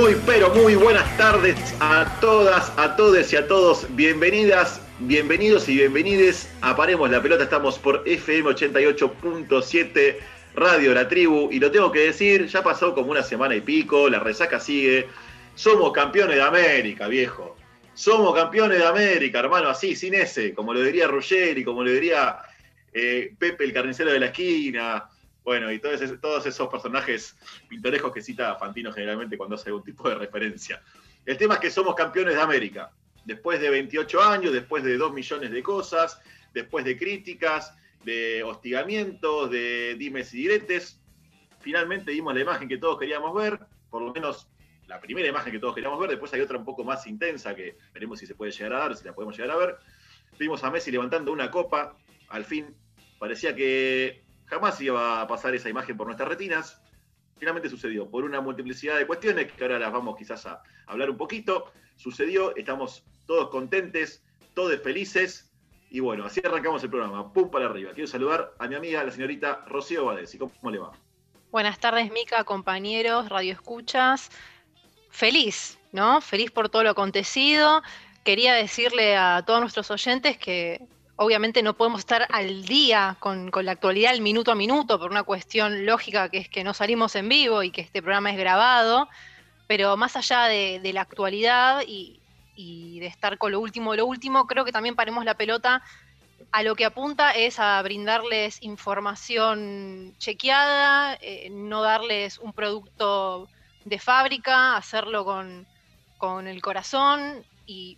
Muy, pero muy buenas tardes a todas, a todos y a todos. Bienvenidas, bienvenidos y bienvenides a Paremos la Pelota. Estamos por FM 88.7 Radio La Tribu. Y lo tengo que decir, ya pasó como una semana y pico, la resaca sigue. Somos campeones de América, viejo. Somos campeones de América, hermano, así, sin ese, como lo diría Ruggeri, como lo diría eh, Pepe el carnicero de la esquina, bueno, y todos, esos personajes pintorescos que cita Fantino generalmente cuando hace algún tipo de referencia. El tema es que somos campeones de América. Después de 28 años, después de 2 millones de cosas, después de críticas, de hostigamientos, de dimes y diretes, finalmente dimos la imagen que todos queríamos ver, por lo menos la primera imagen que todos queríamos ver, después hay otra un poco más intensa que veremos si se puede llegar a dar, si la podemos llegar a ver. Vimos a Messi levantando una copa, al fin parecía que Jamás iba a pasar esa imagen por nuestras retinas. Finalmente sucedió, por una multiplicidad de cuestiones que ahora las vamos quizás a hablar un poquito. Sucedió, estamos todos contentes, todos felices. Y bueno, así arrancamos el programa. Pum para arriba. Quiero saludar a mi amiga, la señorita Rocío Badesi. ¿Cómo le va? Buenas tardes, Mica, compañeros, radio escuchas. Feliz, ¿no? Feliz por todo lo acontecido. Quería decirle a todos nuestros oyentes que obviamente no podemos estar al día con, la actualidad, el minuto a minuto, por una cuestión lógica que es que no salimos en vivo y que este programa es grabado, pero más allá de, la actualidad y, de estar con lo último lo último, creo que también paremos la pelota a lo que apunta es a brindarles información chequeada, eh, no darles un producto de fábrica, hacerlo con, con el corazón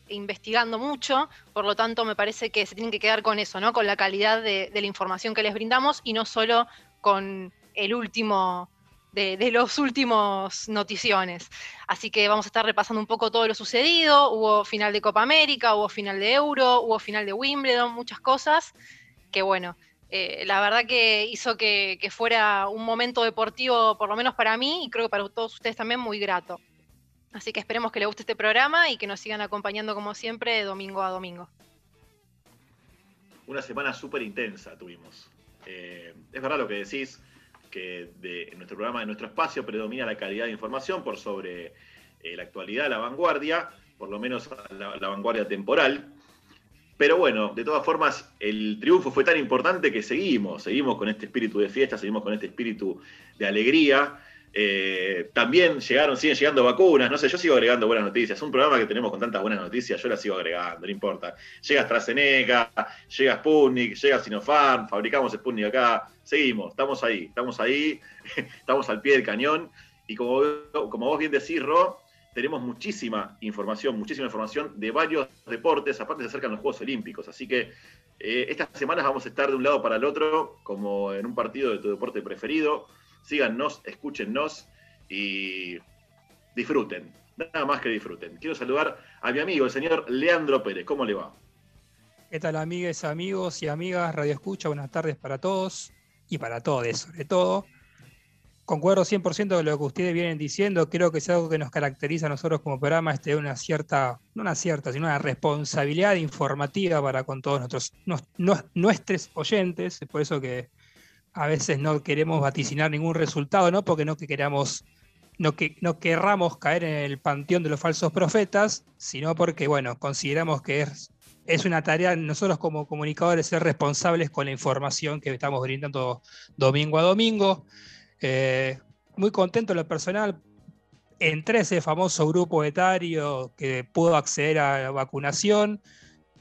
investigando mucho, por lo tanto me parece que se tienen que quedar con eso, ¿no? Con la calidad de, la información que les brindamos y no solo con el último de, los últimos noticiones. Así que vamos a estar repasando un poco todo lo sucedido. Hubo final de Copa América, hubo final de Euro, hubo final de Wimbledon, muchas cosas que bueno, eh, la verdad que hizo que, que fuera un momento deportivo, por lo menos para mí, y creo que para todos ustedes también, muy grato. Así que esperemos que les guste este programa y que nos sigan acompañando como siempre de domingo a domingo. Una semana súper intensa tuvimos. Eh, es verdad lo que decís, que de, en nuestro programa, en nuestro espacio, predomina la calidad de información por sobre eh, la actualidad, la vanguardia, por lo menos la, la vanguardia temporal. Pero bueno, de todas formas, el triunfo fue tan importante que seguimos, seguimos con este espíritu de fiesta, seguimos con este espíritu de alegría. Eh, también llegaron, siguen llegando vacunas, no sé, yo sigo agregando buenas noticias. Un programa que tenemos con tantas buenas noticias, yo las sigo agregando, no importa. Llega AstraZeneca, llega Sputnik, llega Sinopharm, fabricamos Sputnik acá, seguimos, estamos ahí, estamos ahí, estamos al pie del cañón. Y como, como vos bien decís, Ro, tenemos muchísima información, muchísima información de varios deportes, aparte se acercan los Juegos Olímpicos, así que eh, estas semanas vamos a estar de un lado para el otro, como en un partido de tu deporte preferido síganos, escúchennos y disfruten. Nada más que disfruten. Quiero saludar a mi amigo, el señor Leandro Pérez. ¿Cómo le va? ¿Qué tal, amigas, amigos y amigas? Radio Escucha, buenas tardes para todos y para todos, sobre todo. Concuerdo 100% con lo que ustedes vienen diciendo. Creo que es algo que nos caracteriza a nosotros como programa, este, una cierta, no una cierta, sino una responsabilidad informativa para con todos nuestros, nuestros oyentes. Es por eso que a veces no queremos vaticinar ningún resultado, no porque no que queramos, no que no querramos caer en el panteón de los falsos profetas, sino porque bueno, consideramos que es, es una tarea nosotros como comunicadores ser responsables con la información que estamos brindando domingo a domingo. Eh, muy contento en lo personal. Entré ese famoso grupo etario que pudo acceder a la vacunación.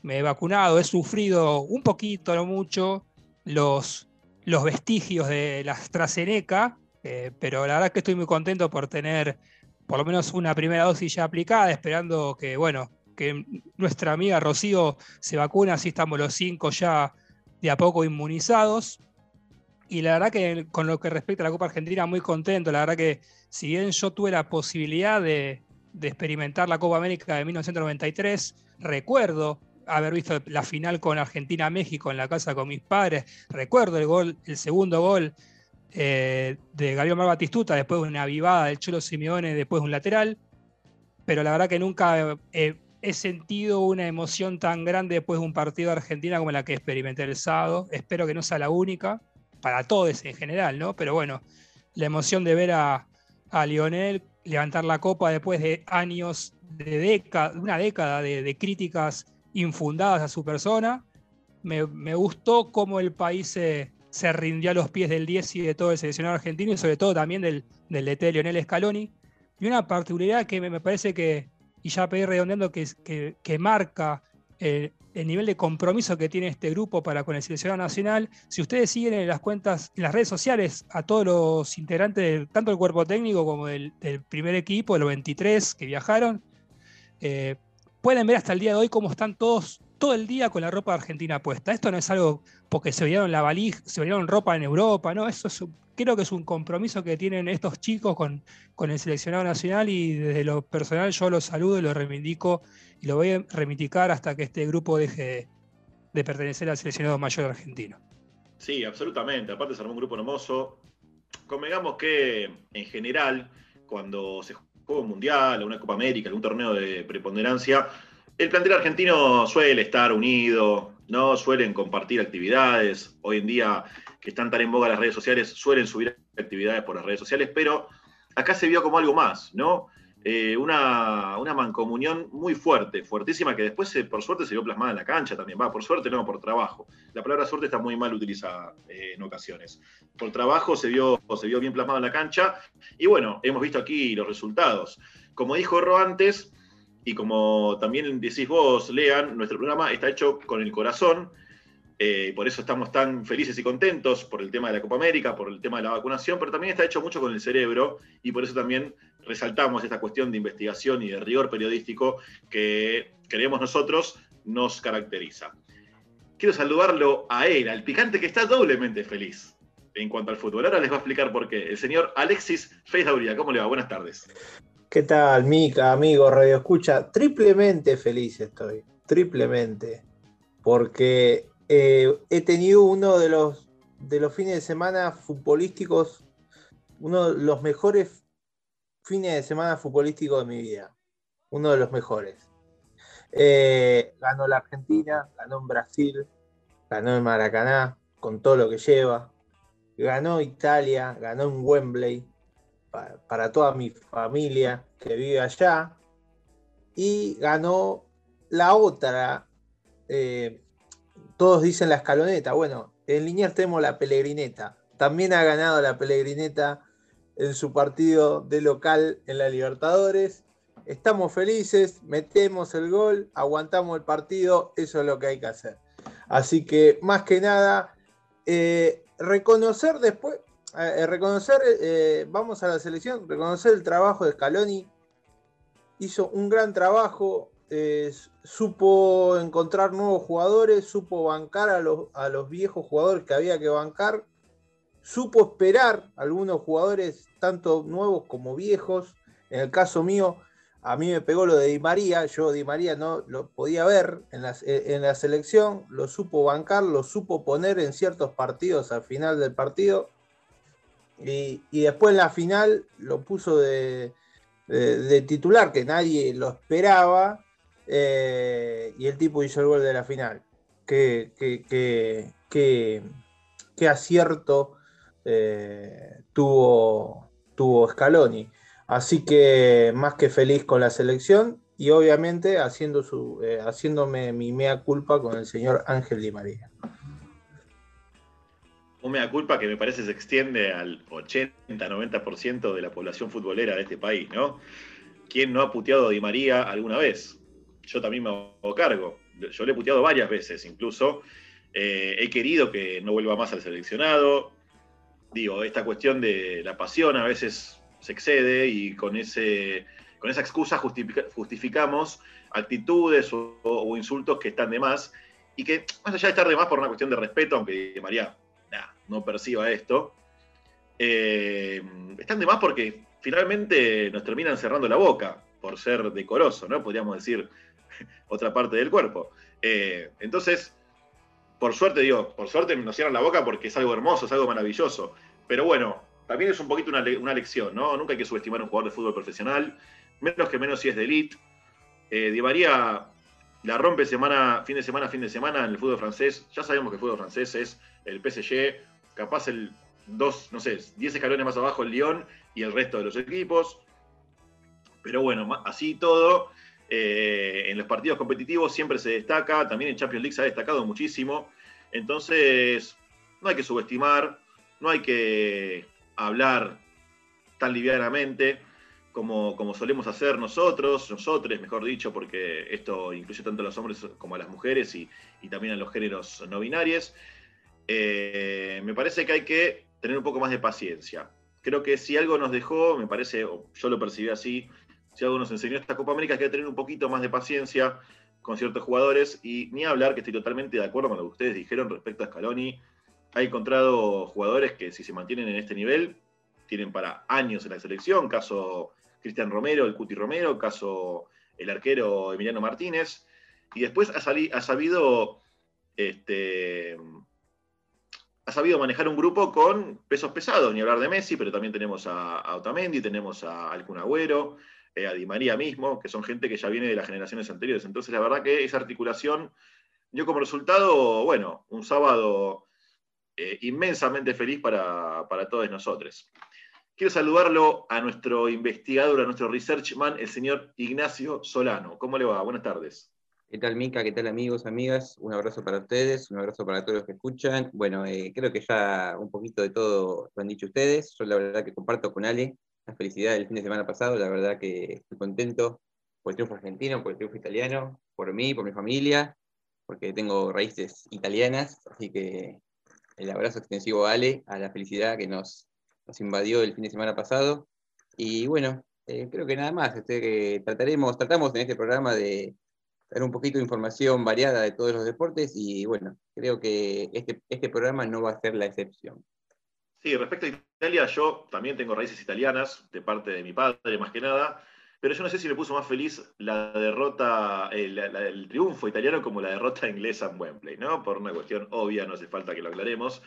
Me he vacunado, he sufrido un poquito, no mucho, los, los vestigios de la AstraZeneca, eh, pero la verdad que estoy muy contento por tener por lo menos una primera dosis ya aplicada, esperando que, bueno, que nuestra amiga Rocío se vacune, así estamos los cinco ya de a poco inmunizados. Y la verdad que con lo que respecta a la Copa Argentina, muy contento. La verdad que si bien yo tuve la posibilidad de, de experimentar la Copa América de 1993, recuerdo haber visto la final con Argentina-México en la casa con mis padres. Recuerdo el gol, el segundo gol eh, de Gabriel Mar Batistuta después de una avivada del Cholo Simeone después de un lateral. Pero la verdad que nunca he sentido una emoción tan grande después de un partido de Argentina como la que experimenté el sábado. Espero que no sea la única, para todos en general, ¿no? Pero bueno, la emoción de ver a, a Lionel levantar la copa después de años, de, década, una década de, críticas infundadas a su persona. Me, gustó cómo el país se, rindió a los pies del 10 y de todo el seleccionado argentino y sobre todo también del, del DT Lionel Scaloni. Y una particularidad que me, parece que, y ya pedí redondeando, que, que, marca el, nivel de compromiso que tiene este grupo para con el seleccionado nacional. Si ustedes siguen en las cuentas, en las redes sociales, a todos los integrantes, tanto del cuerpo técnico como del, primer equipo, de los 23 que viajaron, eh, pueden ver hasta el día de hoy cómo están todos todo el día con la ropa argentina puesta. Esto no es algo porque se vieron la valija, se vieron ropa en Europa, ¿no? Eso es, creo que es un compromiso que tienen estos chicos con, con el seleccionado nacional y desde lo personal yo los saludo y los reivindico y lo voy a reivindicar hasta que este grupo deje de, pertenecer al seleccionado mayor argentino. Sí, absolutamente. Aparte se armó un grupo hermoso. Convengamos que en general, cuando se juega un mundial, una Copa América, algún torneo de preponderancia, el plantel argentino suele estar unido, ¿no? Suelen compartir actividades. Hoy en día, que están tan en boga las redes sociales, suelen subir actividades por las redes sociales, pero acá se vio como algo más, ¿no? Eh, una, mancomunión muy fuerte, fuertísima, que después, por suerte, se vio plasmada en la cancha también. Va, por suerte, no, por trabajo. La palabra suerte está muy mal utilizada eh, en ocasiones. Por trabajo se vio, se vio bien plasmado en la cancha. Y bueno, hemos visto aquí los resultados. Como dijo Ro antes, y como también decís vos, Lean, nuestro programa está hecho con el corazón. Eh, por eso estamos tan felices y contentos por el tema de la Copa América, por el tema de la vacunación, pero también está hecho mucho con el cerebro y por eso también resaltamos esta cuestión de investigación y de rigor periodístico que creemos nosotros nos caracteriza. Quiero saludarlo a él, al picante que está doblemente feliz en cuanto al fútbol. Ahora les va a explicar por qué. El señor Alexis Feizauría, ¿cómo le va? Buenas tardes. ¿Qué tal, Mica, amigo Radio Escucha? Triplemente feliz estoy, triplemente, porque eh, he tenido uno de los, de los fines de semana futbolísticos, uno de los mejores fines de semana futbolísticos de mi vida, uno de los mejores. Eh, ganó la Argentina, ganó en Brasil, ganó en Maracaná, con todo lo que lleva, ganó Italia, ganó en Wembley, para, toda mi familia que vive allá. Y ganó la otra, eh, todos dicen la escaloneta. Bueno, en Liniers tenemos la Pelegrineta. También ha ganado la Pelegrineta en su partido de local en la Libertadores. Estamos felices, metemos el gol, aguantamos el partido, eso es lo que hay que hacer. Así que más que nada, eh, reconocer después, eh, reconocer, eh, vamos a la selección, reconocer el trabajo de Scaloni. Hizo un gran trabajo, supo encontrar nuevos jugadores, supo bancar a los, a los viejos jugadores que había que bancar, supo esperar a algunos jugadores, tanto nuevos como viejos. En el caso mío, a mí me pegó lo de Di María, yo Di María no lo podía ver en la, en la selección, lo supo bancar, lo supo poner en ciertos partidos al final del partido y, después en la final lo puso de, titular, que nadie lo esperaba, eh, y el tipo hizo el gol de la final. Qué, qué, acierto eh, tuvo, tuvo Scaloni. Así que más que feliz con la selección y obviamente haciendo su, eh, haciéndome mi mea culpa con el señor Ángel Di María un mea culpa que me parece se extiende al 80-90% de la población futbolera de este país, ¿no? ¿Quién no ha puteado a Di María alguna vez? Yo también me hago cargo. Yo le he puteado varias veces, incluso. Eh, he querido que no vuelva más al seleccionado. Digo, esta cuestión de la pasión a veces se excede y con, ese, con esa excusa justificamos actitudes o, insultos que están de más y que, más allá de estar de más por una cuestión de respeto, aunque María no perciba esto, eh, están de más porque finalmente nos terminan cerrando la boca por ser decoroso, ¿no? Podríamos decir otra parte del cuerpo. Eh, entonces, por suerte, digo, por suerte nos cierran la boca porque es algo hermoso, es algo maravilloso. Pero bueno, también es un poquito una, lección, ¿no? Nunca hay que subestimar a un jugador de fútbol profesional, menos que menos si es de elite. Eh, Di María la rompe semana, fin de semana, fin de semana en el fútbol francés. Ya sabemos que el fútbol francés es el PSG, capaz el dos, no sé, 10 escalones más abajo el Lyon y el resto de los equipos. Pero bueno, así todo, eh, en los partidos competitivos siempre se destaca, también en Champions League se ha destacado muchísimo. Entonces, no hay que subestimar, no hay que hablar tan livianamente como, como solemos hacer nosotros, nosotros, mejor dicho, porque esto incluye tanto a los hombres como a las mujeres y, también a los géneros no binarios. Eh, me parece que hay que tener un poco más de paciencia. Creo que si algo nos dejó, me parece, yo lo percibí así, si algo nos enseñó esta Copa América, es que hay que tener un poquito más de paciencia con ciertos jugadores y ni hablar, que estoy totalmente de acuerdo con lo que ustedes dijeron respecto a Scaloni. Ha encontrado jugadores que si se mantienen en este nivel, tienen para años en la selección, caso Cristian Romero, el Cuti Romero, caso el arquero Emiliano Martínez, y después ha, ha sabido este, ha sabido manejar un grupo con pesos pesados, ni hablar de Messi, pero también tenemos a, Otamendi, tenemos a Alcun Agüero, eh, a Di María mismo, que son gente que ya viene de las generaciones anteriores. Entonces, la verdad que esa articulación dio como resultado, bueno, un sábado eh, inmensamente feliz para, para todos nosotros. Quiero saludarlo a nuestro investigador, a nuestro researchman, el señor Ignacio Solano. ¿Cómo le va? Buenas tardes. ¿Qué tal, Mica? ¿Qué tal, amigos, amigas? Un abrazo para ustedes, un abrazo para todos los que escuchan. Bueno, eh, creo que ya un poquito de todo lo han dicho ustedes. Yo la verdad que comparto con Ale la felicidad del fin de semana pasado. La verdad que estoy contento por el triunfo argentino, por el triunfo italiano, por mí, por mi familia, porque tengo raíces italianas. Así que el abrazo extensivo a Ale, a la felicidad que nos, nos invadió el fin de semana pasado. Y bueno, eh, creo que nada más. Este, que trataremos, tratamos en este programa de dar un poquito de información variada de todos los deportes y bueno, creo que este, este programa no va a ser la excepción. Sí, respecto a Italia, yo también tengo raíces italianas, de parte de mi padre más que nada, pero yo no sé si me puso más feliz la derrota, el, el triunfo italiano como la derrota inglesa en Wembley, ¿no? Por una cuestión obvia, no hace falta que lo aclaremos.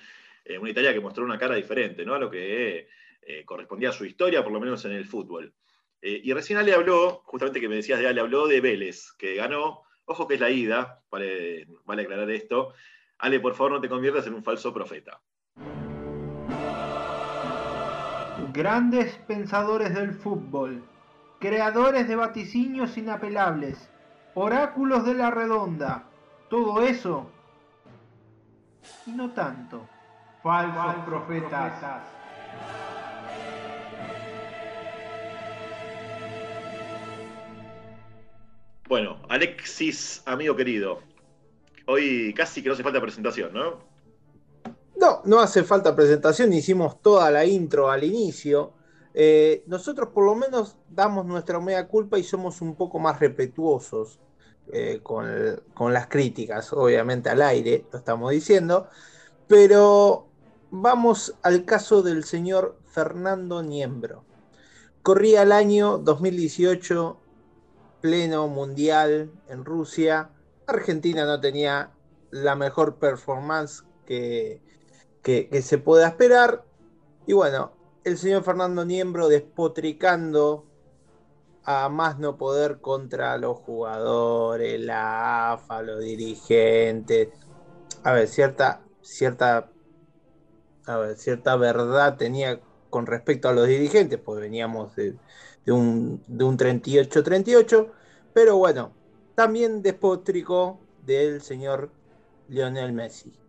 Eh, una Italia que mostró una cara diferente, ¿no? A lo que eh, correspondía a su historia, por lo menos en el fútbol. Eh, y recién Ale habló, justamente que me decías de Ale, habló de Vélez, que ganó, ojo que es la ida, vale, vale aclarar esto. Ale, por favor, no te conviertas en un falso profeta. Grandes pensadores del fútbol, creadores de vaticinios inapelables, oráculos de la redonda, todo eso y no tanto. Falsos, profetas. Bueno, Alexis, amigo querido, hoy casi que no hace falta presentación, ¿no? No, no hace falta presentación, hicimos toda la intro al inicio. Eh, nosotros por lo menos damos nuestra media culpa y somos un poco más respetuosos eh, con, con, las críticas, obviamente al aire, lo estamos diciendo, pero vamos al caso del señor Fernando Niembro. Corría el año 2018 pleno mundial en Rusia. Argentina no tenía la mejor performance que, que, se pueda esperar. Y bueno, el señor Fernando Niembro despotricando a más no poder contra los jugadores, la AFA, los dirigentes. A ver, cierta, cierta, a ver, cierta verdad tenía con respecto a los dirigentes, pues veníamos de, de un, de un 38-38, pero bueno, también despotricó del señor Lionel Messi.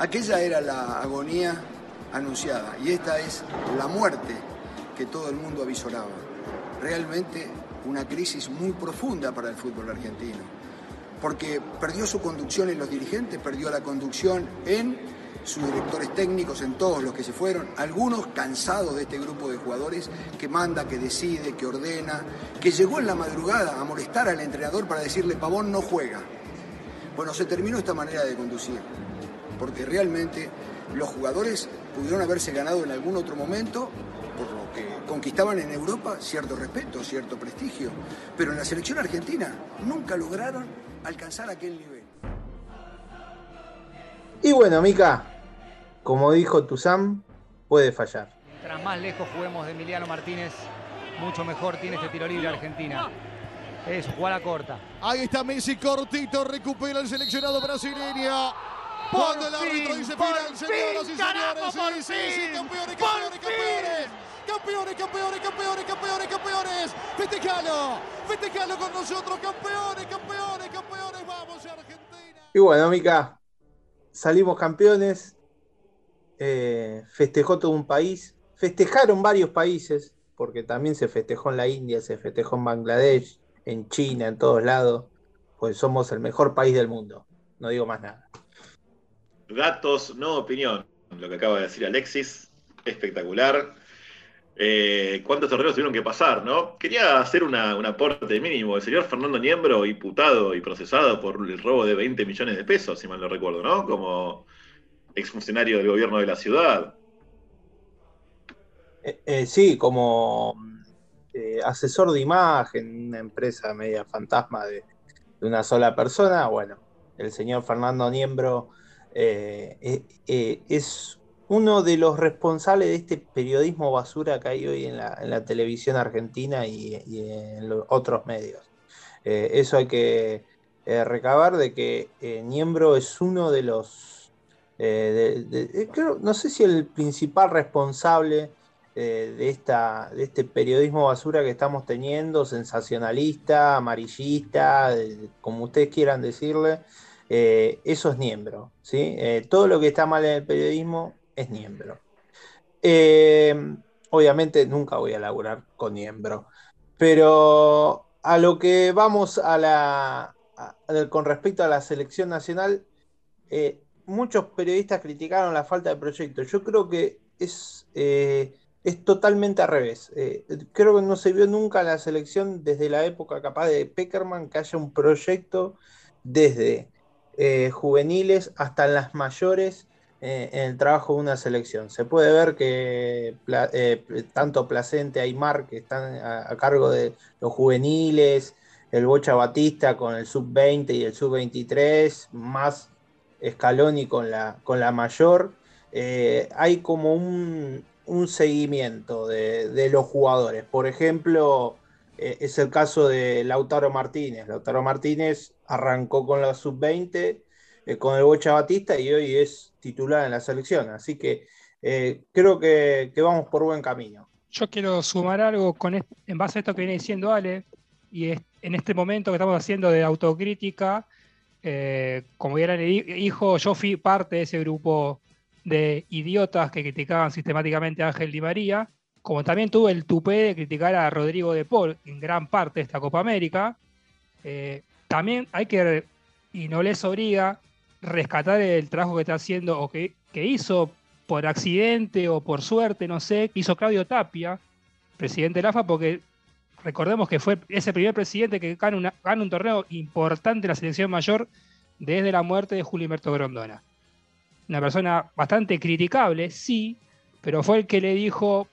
Aquella era la agonía anunciada y esta es la muerte que todo el mundo avisoraba. Realmente una crisis muy profunda para el fútbol argentino, porque perdió su conducción en los dirigentes, perdió la conducción en sus directores técnicos, en todos los que se fueron, algunos cansados de este grupo de jugadores que manda, que decide, que ordena, que llegó en la madrugada a molestar al entrenador para decirle, Pavón no juega. Bueno, se terminó esta manera de conducir, porque realmente los jugadores pudieron haberse ganado en algún otro momento por lo que conquistaban en Europa cierto respeto, cierto prestigio, pero en la selección argentina nunca lograron alcanzar aquel nivel. Y bueno, Mica, como dijo Tuzam, puede fallar. Tras más lejos juguemos de Emiliano Martínez, mucho mejor tiene este tiro libre Argentina. Es jugada corta. Ahí está Messi cortito, recupera el seleccionado brasileño. Cuando el árbitro dice final, señoras y señores. Sí, sí, sí, campeones, campeones, campeones. campeones, campeones, campeones, campeones, campeones. Festejalo, festejalo con nosotros, campeones, campeones, campeones. Vamos, Argentina. Y bueno, Mica, salimos campeones. eh, festejó todo un país. Festejaron varios países, porque también se festejó en la India, se festejó en Bangladesh, en China, en todos lados. Pues somos el mejor país del mundo. No digo más nada. Datos, no opinión. Lo que acaba de decir Alexis, espectacular. Eh, ¿Cuántos torneos tuvieron que pasar, no? Quería hacer un aporte mínimo. El señor Fernando Niembro, imputado y procesado por el robo de 20 millones de pesos, si mal no recuerdo, ¿no? Como exfuncionario del gobierno de la ciudad. Eh, eh, sí, como asesor de imagen, una empresa media fantasma de, una sola persona, bueno, el señor Fernando Niembro es uno de los responsables de este periodismo basura que hay hoy en la, televisión argentina y, en los otros medios. Eh, eso hay que eh, recabar de que eh, Niembro es uno de los, eh, eh, creo- no sé si el principal responsable eh, de, esta, de este periodismo basura que estamos teniendo, sensacionalista, amarillista, eh, como ustedes quieran decirle, eh, eso es Niembro. ¿sí? Eh, todo lo que está mal en el periodismo es Niembro. Eh, obviamente nunca voy a laburar con Niembro, pero a lo que vamos a la, con respecto a la selección nacional, eh, muchos periodistas criticaron la falta de proyecto. Yo creo que es, es totalmente al revés. Creo que no se vio nunca la selección desde la época capaz de Peckerman que haya un proyecto desde eh, juveniles hasta las mayores eh, en el trabajo de una selección. Se puede ver que eh, tanto Placente, Aymar, que están a, cargo de los juveniles, el Bocha Batista con el sub-20 y el sub-23, más Scaloni con la, con la mayor, hay como un, un seguimiento de, los jugadores. Por ejemplo, es el caso de Lautaro Martínez. Lautaro Martínez arrancó con la sub-20, eh, con el Bocha Batista y hoy es titular en la selección. Así que eh, creo que, vamos por buen camino. Yo quiero sumar algo con en base a esto que viene diciendo Ale, y en este momento que estamos haciendo de autocrítica, eh, como ya le di- dijo, yo fui parte de ese grupo de idiotas que criticaban sistemáticamente a Ángel Di María, como también tuve el tupé de criticar a Rodrigo de Paul en gran parte de esta Copa América, también hay que, y no les obliga, rescatar el trabajo que está haciendo o que, que hizo por accidente o por suerte, no sé, hizo Claudio Tapia, presidente de la AFA, porque recordemos que fue ese primer presidente que gana, gana un torneo importante en la selección mayor desde la muerte de Julio Humberto Grondona. Una persona bastante criticable, sí, pero fue el que le dijo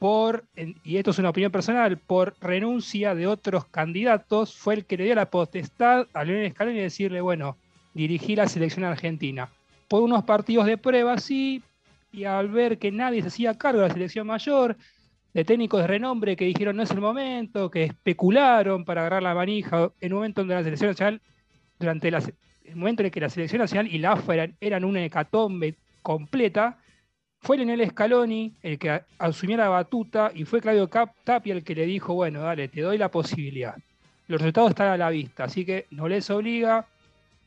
por, y esto es una opinión personal, por renuncia de otros candidatos, fue el que le dio la potestad a Leonel Scaloni de decirle, bueno, dirigí la selección argentina. Por unos partidos de prueba, sí, y al ver que nadie se hacía cargo de la selección mayor, de técnicos de renombre que dijeron no es el momento, que especularon para agarrar la manija, en un momento donde la selección nacional, durante la el momento en el que la selección nacional y la AFA eran, eran una hecatombe completa, fue Leonel Scaloni el que asumió la batuta y fue Claudio Tapia el que le dijo, bueno, dale, te doy la posibilidad. Los resultados están a la vista, así que no les obliga.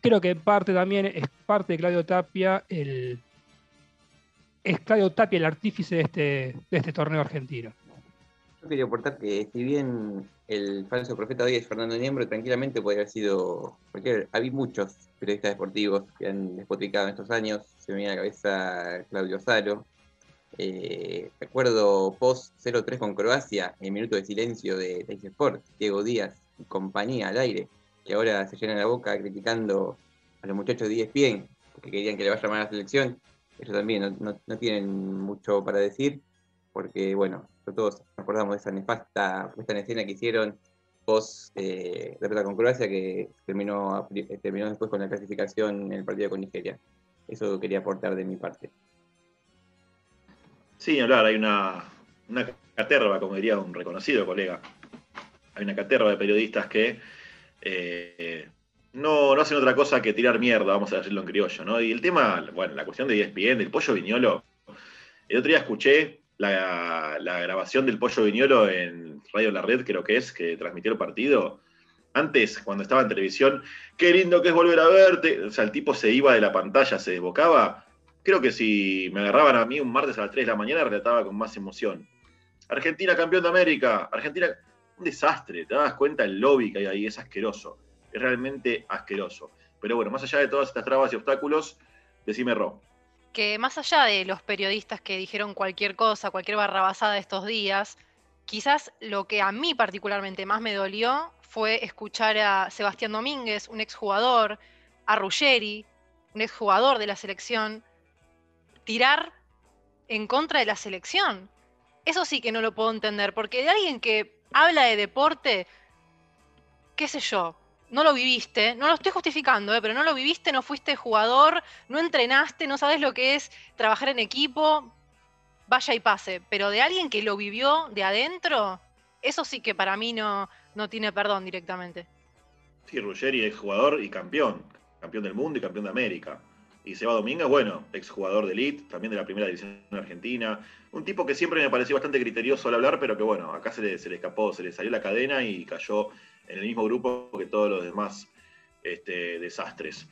Creo que en parte también es parte de Claudio Tapia el, es Claudio Tapia el artífice de este, de este torneo argentino. Yo quería aportar que si bien el falso profeta hoy Fernando Niembro, tranquilamente podría haber sido cualquier. Había muchos periodistas deportivos que han despotricado en estos años. Se me viene a la cabeza Claudio Salo. Eh, recuerdo post 0-3 con Croacia, el minuto de silencio de Teis Sport, Diego Díaz y compañía al aire, que ahora se llenan la boca criticando a los muchachos de ESPN, porque querían que le vaya mal a la selección. Ellos también no tienen mucho para decir porque bueno, todos de esa nefasta puesta en escena que hicieron post eh, derrota con Croacia que terminó, eh, terminó después con la clasificación en el partido con Nigeria. Eso quería aportar de mi parte. Sí, hablar, hay una, una caterva, como diría un reconocido colega. Hay una caterva de periodistas que eh, no, no hacen otra cosa que tirar mierda, vamos a decirlo en criollo, ¿no? Y el tema, bueno, la cuestión de ESPN, del pollo viñolo. El otro día escuché la, grabación del Pollo Viñolo en Radio La Red, creo que es, que transmitió el partido. Antes, cuando estaba en televisión, qué lindo que es volver a verte. O sea, el tipo se iba de la pantalla, se desbocaba. Creo que si me agarraban a mí un martes a las 3 de la mañana, relataba con más emoción. Argentina campeón de América. Argentina, un desastre. Te das cuenta el lobby que hay ahí, es asqueroso. Es realmente asqueroso. Pero bueno, más allá de todas estas trabas y obstáculos, decime Ro. Que más allá de los periodistas que dijeron cualquier cosa, cualquier barrabasada estos días, quizás lo que a mí particularmente más me dolió fue escuchar a Sebastián Domínguez, un exjugador, a Ruggeri, un exjugador de la selección, tirar en contra de la selección. Eso sí que no lo puedo entender, porque de alguien que habla de deporte, qué sé yo, no lo viviste, no lo estoy justificando, ¿eh? pero no lo viviste, no fuiste jugador, no entrenaste, no sabes lo que es trabajar en equipo, vaya y pase. Pero de alguien que lo vivió de adentro, eso sí que para mí no, no tiene perdón directamente. Sí, Ruggeri es jugador y campeón, campeón del mundo y campeón de América. Y Seba Domínguez, bueno, exjugador de elite, también de la primera división argentina. Un tipo que siempre me pareció bastante criterioso al hablar, pero que bueno, acá se le, se le escapó, se le salió la cadena y cayó en el mismo grupo que todos los demás este, desastres.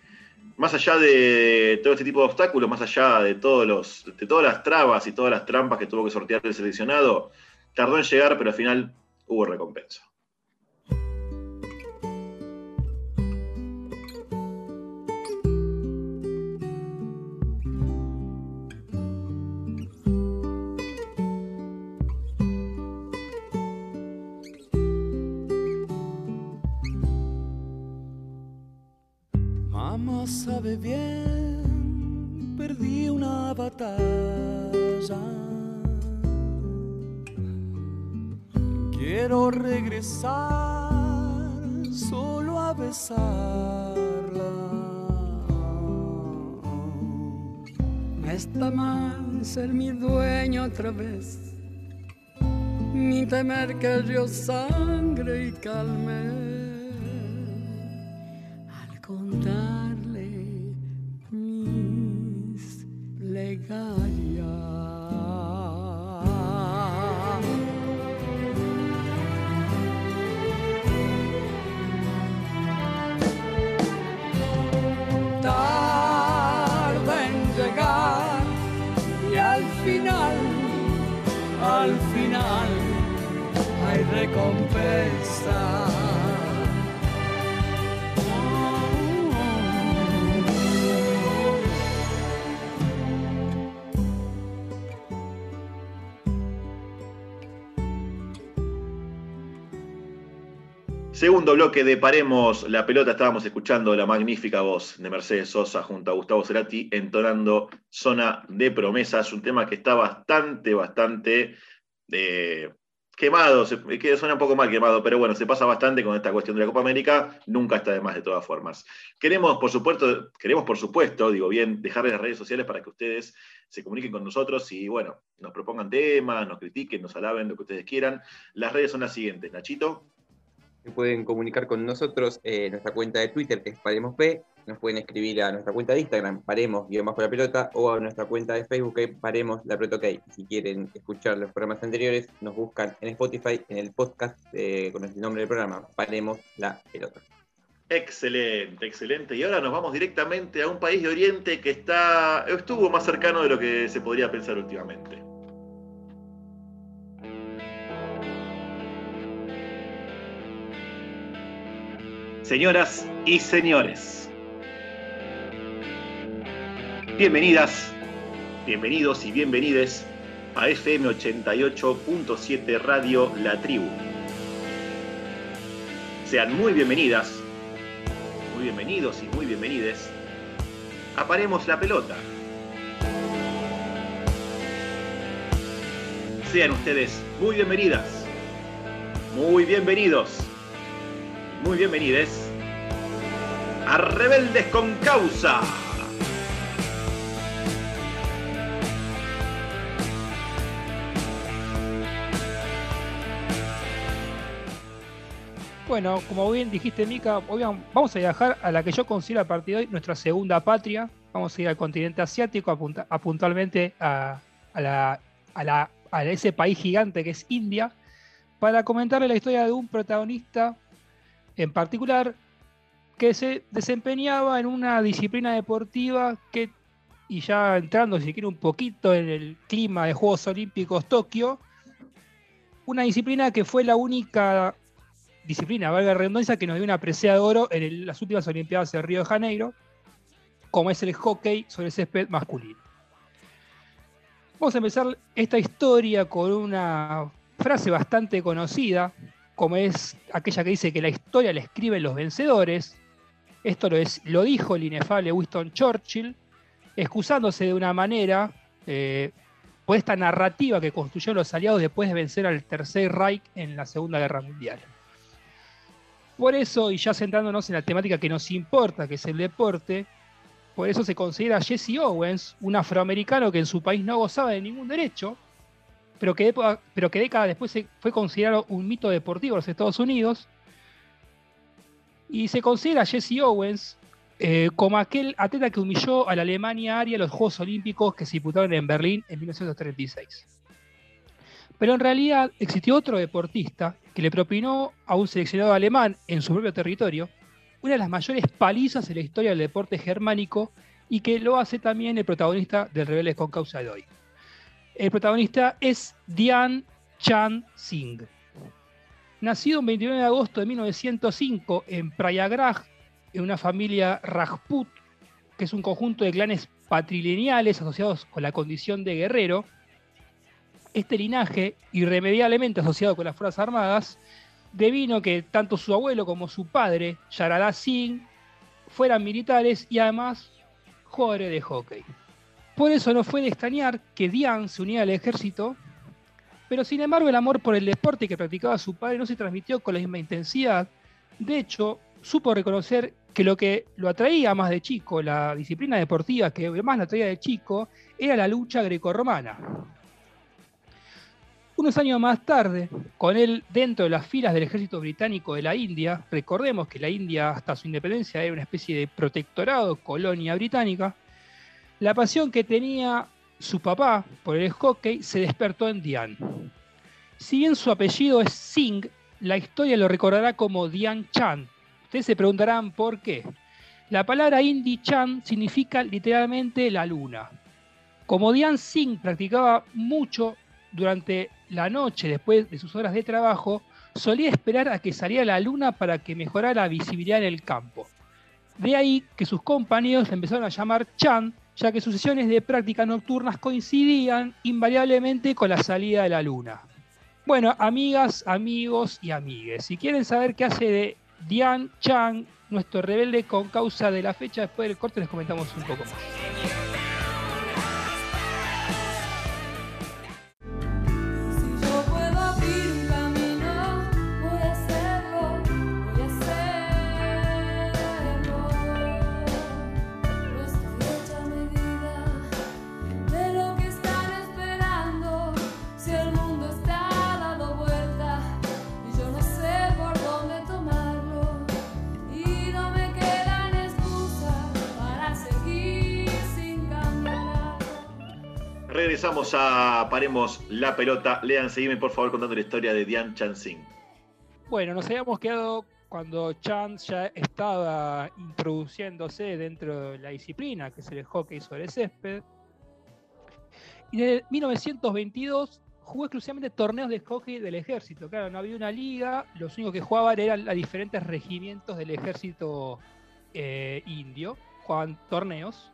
Más allá de todo este tipo de obstáculos, más allá de, todos los, de todas las trabas y todas las trampas que tuvo que sortear el seleccionado, tardó en llegar, pero al final hubo recompensa. Sabe bien, perdí una batalla. Quiero regresar solo a besarla. No está mal ser mi dueño otra vez, ni temer que el sangre y calme. Al contarle recompensa. Segundo bloque de Paremos la pelota, estábamos escuchando la magnífica voz de Mercedes Sosa junto a Gustavo Cerati entonando Zona de Promesas, un tema que está bastante, bastante eh, quemado, que suena un poco mal quemado, pero bueno, se pasa bastante con esta cuestión de la Copa América, nunca está de más de todas formas. Queremos, por supuesto, queremos, por supuesto, digo bien, dejarles las redes sociales para que ustedes se comuniquen con nosotros y, bueno, nos propongan temas, nos critiquen, nos alaben, lo que ustedes quieran. Las redes son las siguientes, Nachito. Se pueden comunicar con nosotros en nuestra cuenta de Twitter, que es Paremos P. Nos pueden escribir a nuestra cuenta de Instagram, Paremos guion bajo la pelota, o a nuestra cuenta de Facebook, que Paremos la pelota OK. Si quieren escuchar los programas anteriores, nos buscan en Spotify, en el podcast eh, con el nombre del programa, Paremos la pelota. Excelente, excelente. Y ahora nos vamos directamente a un país de Oriente que está, estuvo más cercano de lo que se podría pensar últimamente. Señoras y señores, bienvenidas, bienvenidos y bienvenides a FM 88.7 Radio La Tribu. Sean muy bienvenidas, muy bienvenidos y muy bienvenides a Paremos la Pelota. Sean ustedes muy bienvenidas, muy bienvenidos muy bienvenides a Rebeldes con Causa. Bueno, como bien dijiste, Mica, vamos a viajar a la que yo considero a partir de hoy nuestra segunda patria. Vamos a ir al continente asiático, a punta- a puntualmente a ese país gigante que es India para comentarle la historia de un protagonista en particular que se desempeñaba en una disciplina deportiva que, y ya entrando si quiere un poquito en el clima de Juegos Olímpicos Tokio, una disciplina que fue la única disciplina, valga la redundancia, que nos dio una presea de oro en las últimas Olimpiadas de Río de Janeiro, como es el hockey sobre césped masculino. Vamos a empezar esta historia con una frase bastante conocida, como es aquella que dice que la historia la escriben los vencedores. Esto lo, es, lo dijo el inefable Winston Churchill, excusándose de una manera eh, por esta narrativa que construyeron los aliados después de vencer al Tercer Reich en la Segunda Guerra Mundial. Por eso, y ya centrándonos en la temática que nos importa, que es el deporte, por eso se considera Jesse Owens, un afroamericano que en su país no gozaba de ningún derecho, pero que, pero que décadas después fue considerado un mito deportivo en los Estados Unidos. Y se considera Jesse Owens eh, como aquel atleta que humilló a la Alemania aria en los Juegos Olímpicos que se disputaron en Berlín en 1936. Pero en realidad existió otro deportista que le propinó a un seleccionado alemán en su propio territorio una de las mayores palizas en la historia del deporte germánico y que lo hace también el protagonista del Rebeldes con Causa de hoy. El protagonista es Dian Chan Singh. Nacido el 29 de agosto de 1905 en Prayagraj, en una familia Rajput, que es un conjunto de clanes patrilineales asociados con la condición de guerrero, este linaje, irremediablemente asociado con las Fuerzas Armadas, devino que tanto su abuelo como su padre, Yarada Singh, fueran militares y además jugadores de hockey. Por eso no fue de extrañar que Diane se uniera al ejército, pero sin embargo el amor por el deporte que practicaba su padre no se transmitió con la misma intensidad. De hecho, supo reconocer que lo que lo atraía más de chico, la disciplina deportiva que más lo atraía de chico, era la lucha grecorromana. Unos años más tarde, con él dentro de las filas del ejército británico de la India, recordemos que la India hasta su independencia era una especie de protectorado, colonia británica, la pasión que tenía su papá por el hockey se despertó en Dian. Si bien su apellido es Singh, la historia lo recordará como Dian Chan. Ustedes se preguntarán por qué. La palabra hindi Chan significa literalmente la luna. Como Dian Singh practicaba mucho durante la noche después de sus horas de trabajo, solía esperar a que saliera la luna para que mejorara la visibilidad en el campo. De ahí que sus compañeros empezaron a llamar Chan ya que sus sesiones de prácticas nocturnas coincidían invariablemente con la salida de la luna. Bueno, amigas, amigos y amigues, si quieren saber qué hace de Dian Chang, nuestro rebelde con causa de la fecha, después del corte les comentamos un poco más. Regresamos a Paremos la pelota. Lean, seguime por favor contando la historia de Dian Chan-Sing. Bueno, nos habíamos quedado cuando Chan ya estaba introduciéndose dentro de la disciplina, que es el hockey sobre césped. Y en 1922 jugó exclusivamente torneos de hockey del ejército. Claro, no había una liga, los únicos que jugaban eran los diferentes regimientos del ejército eh, indio, jugaban torneos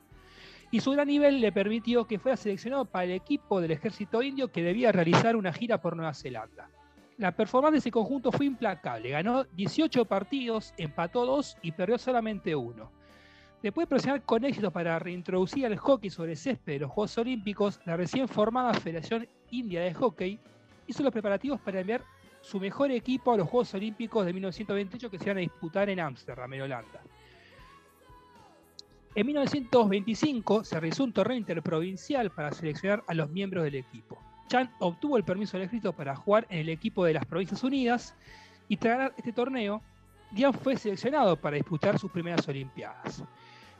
y su gran nivel le permitió que fuera seleccionado para el equipo del ejército indio que debía realizar una gira por Nueva Zelanda. La performance de ese conjunto fue implacable, ganó 18 partidos, empató 2 y perdió solamente uno. Después de presionar con éxito para reintroducir el hockey sobre césped de los Juegos Olímpicos, la recién formada Federación India de Hockey hizo los preparativos para enviar su mejor equipo a los Juegos Olímpicos de 1928 que se iban a disputar en Ámsterdam, en Holanda. En 1925 se realizó un torneo interprovincial para seleccionar a los miembros del equipo. Chan obtuvo el permiso del escrito para jugar en el equipo de las Provincias Unidas y tras ganar este torneo, Dian fue seleccionado para disputar sus primeras Olimpiadas.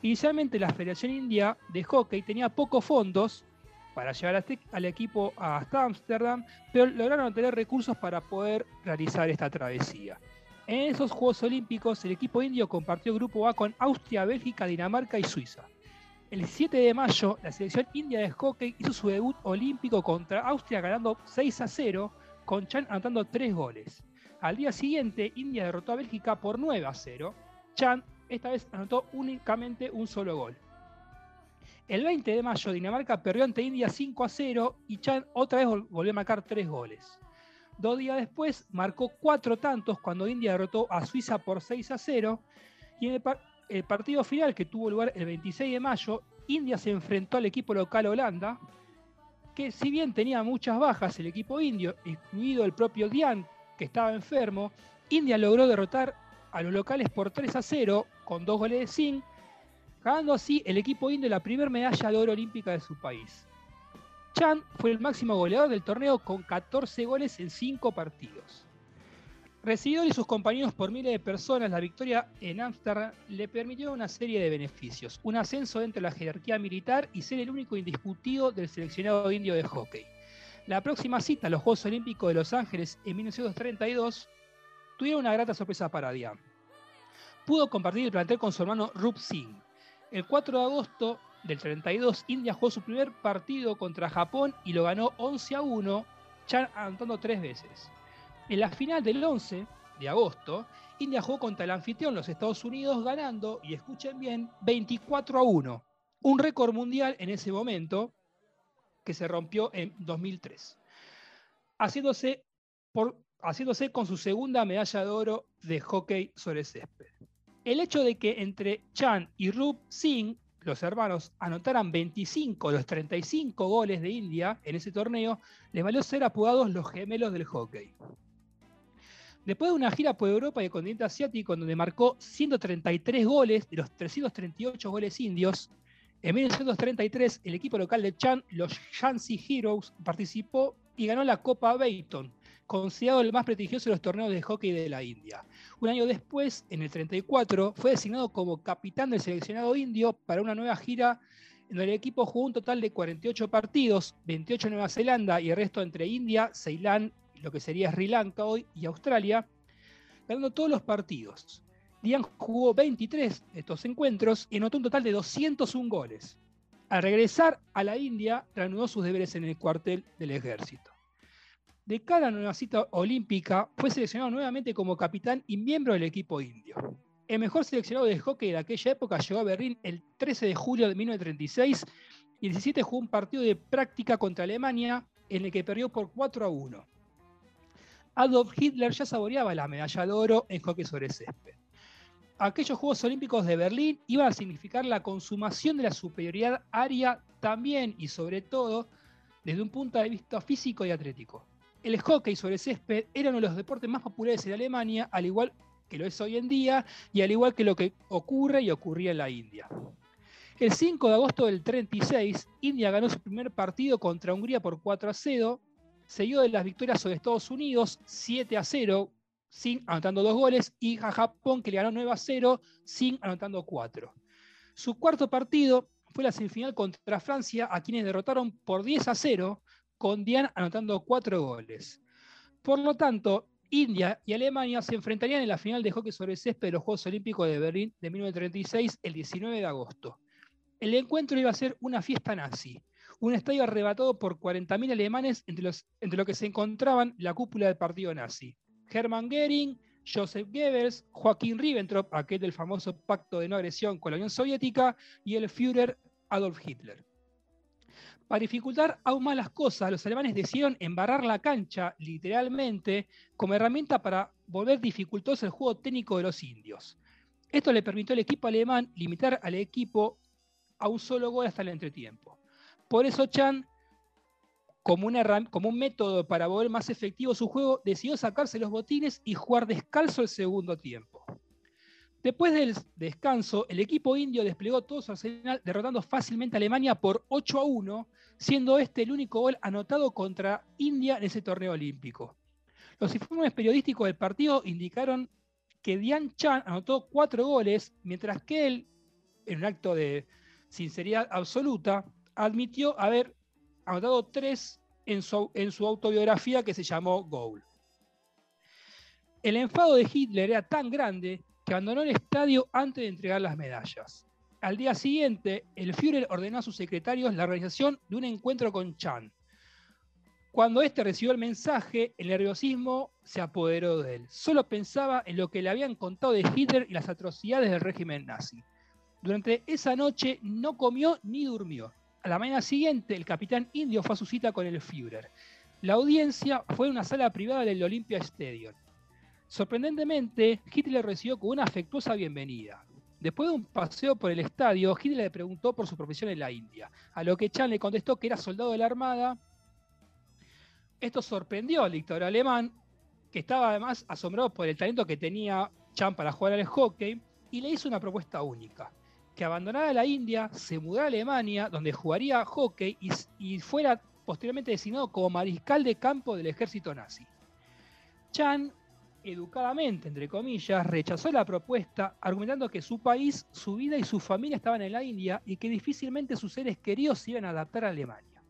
Inicialmente la Federación India de Hockey tenía pocos fondos para llevar al equipo hasta Ámsterdam, pero lograron tener recursos para poder realizar esta travesía. En esos Juegos Olímpicos, el equipo indio compartió grupo A con Austria, Bélgica, Dinamarca y Suiza. El 7 de mayo, la selección india de hockey hizo su debut olímpico contra Austria ganando 6 a 0, con Chan anotando 3 goles. Al día siguiente, India derrotó a Bélgica por 9 a 0. Chan esta vez anotó únicamente un solo gol. El 20 de mayo, Dinamarca perdió ante India 5 a 0 y Chan otra vez volvió a marcar 3 goles. Dos días después marcó cuatro tantos cuando India derrotó a Suiza por 6 a 0 y en el, partido final, que tuvo lugar el 26 de mayo, India se enfrentó al equipo local Holanda, que si bien tenía muchas bajas el equipo indio, incluido el propio Dian, que estaba enfermo, India logró derrotar a los locales por 3 a 0 con dos goles de Singh, ganando así el equipo indio la primera medalla de oro olímpica de su país. Chan fue el máximo goleador del torneo con 14 goles en 5 partidos. Recibido y sus compañeros por miles de personas, la victoria en Ámsterdam le permitió una serie de beneficios. Un ascenso dentro de la jerarquía militar y ser el único indiscutido del seleccionado indio de hockey. La próxima cita a los Juegos Olímpicos de Los Ángeles en 1932 tuvieron una grata sorpresa para Dian. Pudo compartir el plantel con su hermano Rup Singh. El 4 de agosto del 32, India jugó su primer partido contra Japón y lo ganó 11 a 1, Chan anotando tres veces. En la final del 11 de agosto, India jugó contra el anfitrión, los Estados Unidos, ganando, y escuchen bien, 24 a 1. Un récord mundial en ese momento que se rompió en 2003. Haciéndose, por, haciéndose con su segunda medalla de oro de hockey sobre césped. El hecho de que entre Chan y Rup Singh, los hermanos, anotaran 25 de los 35 goles de India en ese torneo, les valió ser apodados los gemelos del hockey. Después de una gira por Europa y el continente asiático, donde marcó 133 goles de los 338 goles indios, en 1933 el equipo local de Chan, los Shanxi Heroes, participó y ganó la Copa Bayton, considerado el más prestigioso de los torneos de hockey de la India. Un año después, en el 34, fue designado como capitán del seleccionado indio para una nueva gira en donde el equipo jugó un total de 48 partidos, 28 en Nueva Zelanda y el resto entre India, Ceilán lo que sería Sri Lanka hoy y Australia, ganando todos los partidos. Dian jugó 23 de estos encuentros y anotó un total de 201 goles. Al regresar a la India, reanudó sus deberes en el cuartel del ejército. De cara a la nueva cita olímpica, fue seleccionado nuevamente como capitán y miembro del equipo indio. El mejor seleccionado de hockey de aquella época llegó a Berlín el 13 de julio de 1936 y el 17 jugó un partido de práctica contra Alemania en el que perdió por 4 a 1. Adolf Hitler ya saboreaba la medalla de oro en hockey sobre césped. Aquellos Juegos Olímpicos de Berlín iban a significar la consumación de la superioridad aria también y sobre todo desde un punto de vista físico y atlético. El hockey sobre césped era uno de los deportes más populares en Alemania, al igual que lo es hoy en día y al igual que lo que ocurre y ocurría en la India. El 5 de agosto del 36, India ganó su primer partido contra Hungría por 4 a 0 seguido de las victorias sobre Estados Unidos 7 a 0, sin anotando dos goles, y a Japón que le ganó 9 a 0, sin anotando cuatro. Su cuarto partido fue la semifinal contra Francia, a quienes derrotaron por 10 a 0, con Dian anotando cuatro goles. Por lo tanto, India y Alemania se enfrentarían en la final de hockey sobre césped de los Juegos Olímpicos de Berlín de 1936, el 19 de agosto. El encuentro iba a ser una fiesta nazi un estadio arrebatado por 40.000 alemanes, entre los, entre que se encontraban la cúpula del partido nazi. Hermann Goering, Joseph Goebbels, Joaquín Ribbentrop, aquel del famoso pacto de no agresión con la Unión Soviética, y el Führer Adolf Hitler. Para dificultar aún más las cosas, los alemanes decidieron embarrar la cancha, literalmente, como herramienta para volver dificultoso el juego técnico de los indios. Esto le permitió al equipo alemán limitar al equipo a un solo gol hasta el entretiempo. Por eso Chan, como, como un método para volver más efectivo su juego, decidió sacarse los botines y jugar descalzo el segundo tiempo. Después del descanso, el equipo indio desplegó todo su arsenal, derrotando fácilmente a Alemania por 8 a 1, siendo este el único gol anotado contra India en ese torneo olímpico. Los informes periodísticos del partido indicaron que Dian Chan anotó cuatro goles, mientras que él, en un acto de sinceridad absoluta, admitió haber anotado tres en su, en su autobiografía que se llamó Goal. El enfado de Hitler era tan grande que abandonó el estadio antes de entregar las medallas. Al día siguiente, el Führer ordenó a sus secretarios la realización de un encuentro con Chan. Cuando éste recibió el mensaje, el nerviosismo se apoderó de él. Solo pensaba en lo que le habían contado de Hitler y las atrocidades del régimen nazi. Durante esa noche no comió ni durmió. A la mañana siguiente, el capitán indio fue a su cita con el Führer. La audiencia fue en una sala privada del Olympia Stadium. Sorprendentemente, Hitler recibió con una afectuosa bienvenida. Después de un paseo por el estadio, Hitler le preguntó por su profesión en la India, a lo que Chan le contestó que era soldado de la Armada. Esto sorprendió al dictador alemán, que estaba además asombrado por el talento que tenía Chan para jugar al hockey, y le hizo una propuesta única, que abandonara la India, se mudara a Alemania, donde jugaría hockey y, y fuera posteriormente designado como mariscal de campo del ejército nazi. Chan educadamente, entre comillas, rechazó la propuesta, argumentando que su país, su vida y su familia estaban en la India y que difícilmente sus seres queridos se iban a adaptar a Alemania.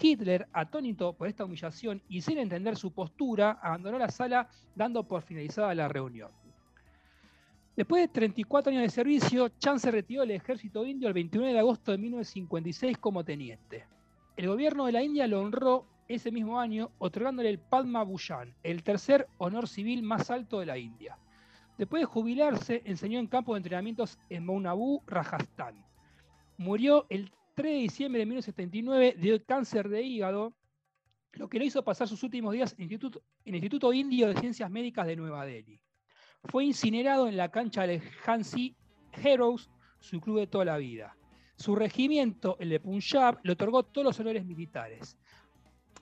Hitler, atónito por esta humillación y sin entender su postura, abandonó la sala dando por finalizada la reunión. Después de 34 años de servicio, Chan se retiró del ejército indio el 29 de agosto de 1956 como teniente. El gobierno de la India lo honró ese mismo año, otorgándole el Padma Bhushan, el tercer honor civil más alto de la India. Después de jubilarse, enseñó en campos de entrenamientos en Mount Abu, Rajasthan. Murió el 3 de diciembre de 1979 de cáncer de hígado, lo que lo hizo pasar sus últimos días en el Instituto, en el Instituto Indio de Ciencias Médicas de Nueva Delhi. Fue incinerado en la cancha del Hansi Heroes, su club de toda la vida. Su regimiento, el de Punjab, le otorgó todos los honores militares.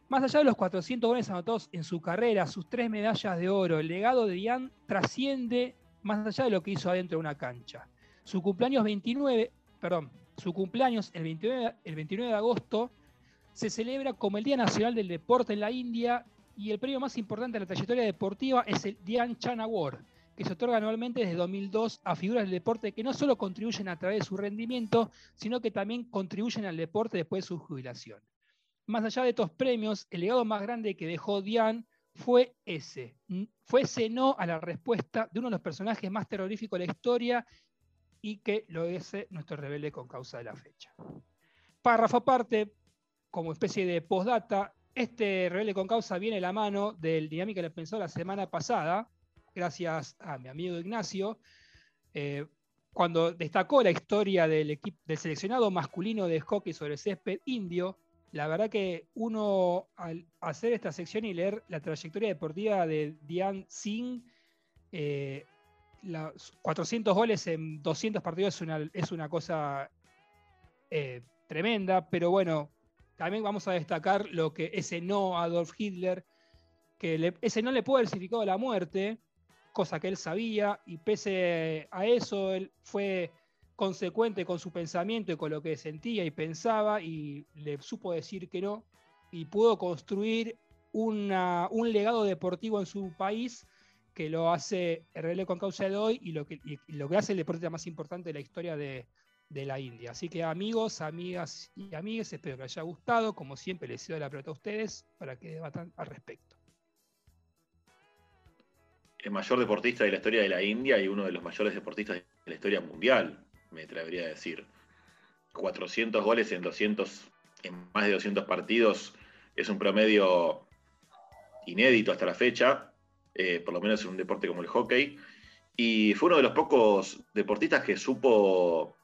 Más allá de los 400 goles anotados en su carrera, sus tres medallas de oro, el legado de Diane trasciende más allá de lo que hizo adentro de una cancha. Su cumpleaños 29, perdón, su cumpleaños el 29, el 29 de agosto se celebra como el Día Nacional del Deporte en la India y el premio más importante de la trayectoria deportiva es el Dian Chan Award, que se otorga anualmente desde 2002 a figuras del deporte que no solo contribuyen a través de su rendimiento, sino que también contribuyen al deporte después de su jubilación más allá de estos premios, el legado más grande que dejó Diane fue ese. Fue ese no a la respuesta de uno de los personajes más terroríficos de la historia y que lo es nuestro rebelde con causa de la fecha. Párrafo aparte, como especie de postdata, este rebelde con causa viene a la mano del dinámica que le pensó la semana pasada, gracias a mi amigo Ignacio, eh, cuando destacó la historia del, del seleccionado masculino de hockey sobre césped indio, la verdad que uno al hacer esta sección y leer la trayectoria deportiva de Diane Singh, eh, 400 goles en 200 partidos es una, es una cosa eh, tremenda, pero bueno, también vamos a destacar lo que ese no Adolf Hitler, que ese no le puede haber significado la muerte, cosa que él sabía, y pese a eso, él fue consecuente con su pensamiento y con lo que sentía y pensaba y le supo decir que no y pudo construir una, un legado deportivo en su país que lo hace RL con causa de hoy y lo que, lo que hace el deporte más importante de la historia de, de, la India. Así que amigos, amigas y amigues, espero que les haya gustado. Como siempre, les cedo la pelota a ustedes para que debatan al respecto. El mayor deportista de la historia de la India y uno de los mayores deportistas de la historia mundial me atrevería a decir. 400 goles en 200, en más de 200 partidos, es un promedio inédito hasta la fecha, eh, por lo menos en un deporte como el hockey. Y fue uno de los pocos deportistas que supo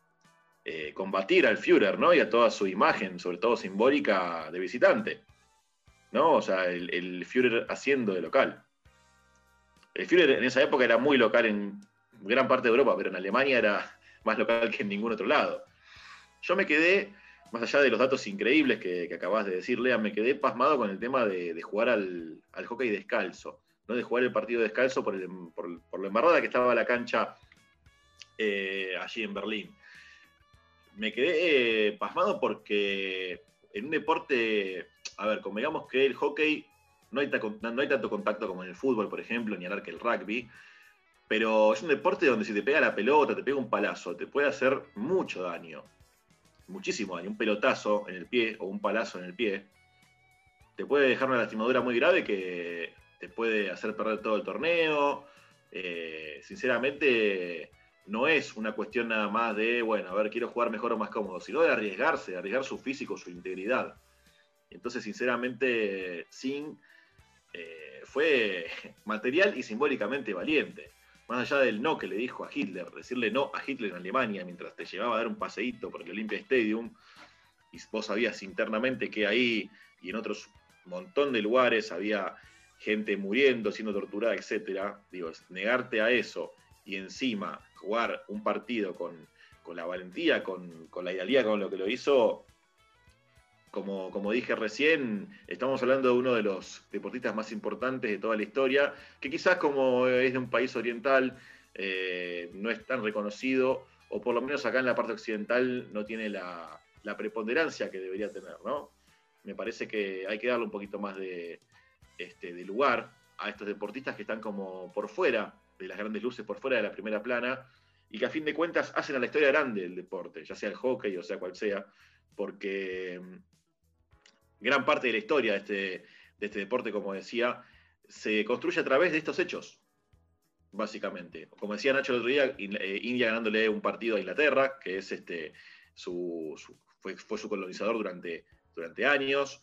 eh, combatir al Führer, ¿no? Y a toda su imagen, sobre todo simbólica, de visitante. ¿No? O sea, el, el Führer haciendo de local. El Führer en esa época era muy local en gran parte de Europa, pero en Alemania era más local que en ningún otro lado. Yo me quedé, más allá de los datos increíbles que, acabas de decir, Lea, me quedé pasmado con el tema de, jugar al, hockey descalzo, ¿no? de jugar el partido descalzo por, por, lo embarrada que estaba la cancha eh, allí en Berlín. Me quedé eh, pasmado porque en un deporte, a ver, como que el hockey no hay, no hay tanto contacto como en el fútbol, por ejemplo, ni hablar que el rugby, pero es un deporte donde si te pega la pelota, te pega un palazo, te puede hacer mucho daño. muchísimo daño. Un pelotazo en el pie o un palazo en el pie te puede dejar una lastimadura muy grave que te puede hacer perder todo el torneo. Eh, sinceramente, no es una cuestión nada más de, bueno, a ver, quiero jugar mejor o más cómodo, sino de arriesgarse, de arriesgar su físico, su integridad. Entonces, sinceramente, Sin eh, fue material y simbólicamente valiente. Más allá del no que le dijo a Hitler, decirle no a Hitler en Alemania mientras te llevaba a dar un paseíto por el Olympia Stadium, y vos sabías internamente que ahí y en otros montón de lugares había gente muriendo, siendo torturada, etc. Digo, negarte a eso y encima jugar un partido con, la valentía, con, con, la idealidad con lo que lo hizo, como, como dije recién, estamos hablando de uno de los deportistas más importantes de toda la historia, que quizás como es de un país oriental, eh, no es tan reconocido, o por lo menos acá en la parte occidental no tiene la, la preponderancia que debería tener, ¿no? Me parece que hay que darle un poquito más de, este, de lugar a estos deportistas que están como por fuera de las grandes luces, por fuera de la primera plana, y que a fin de cuentas hacen a la historia grande del deporte, ya sea el hockey o sea cual sea, porque gran parte de la historia de este, de este deporte, como decía, se construye a través de estos hechos, básicamente. Como decía Nacho el otro día, eh, India ganándole un partido a Inglaterra, que es este, su, fue, su colonizador durante, durante años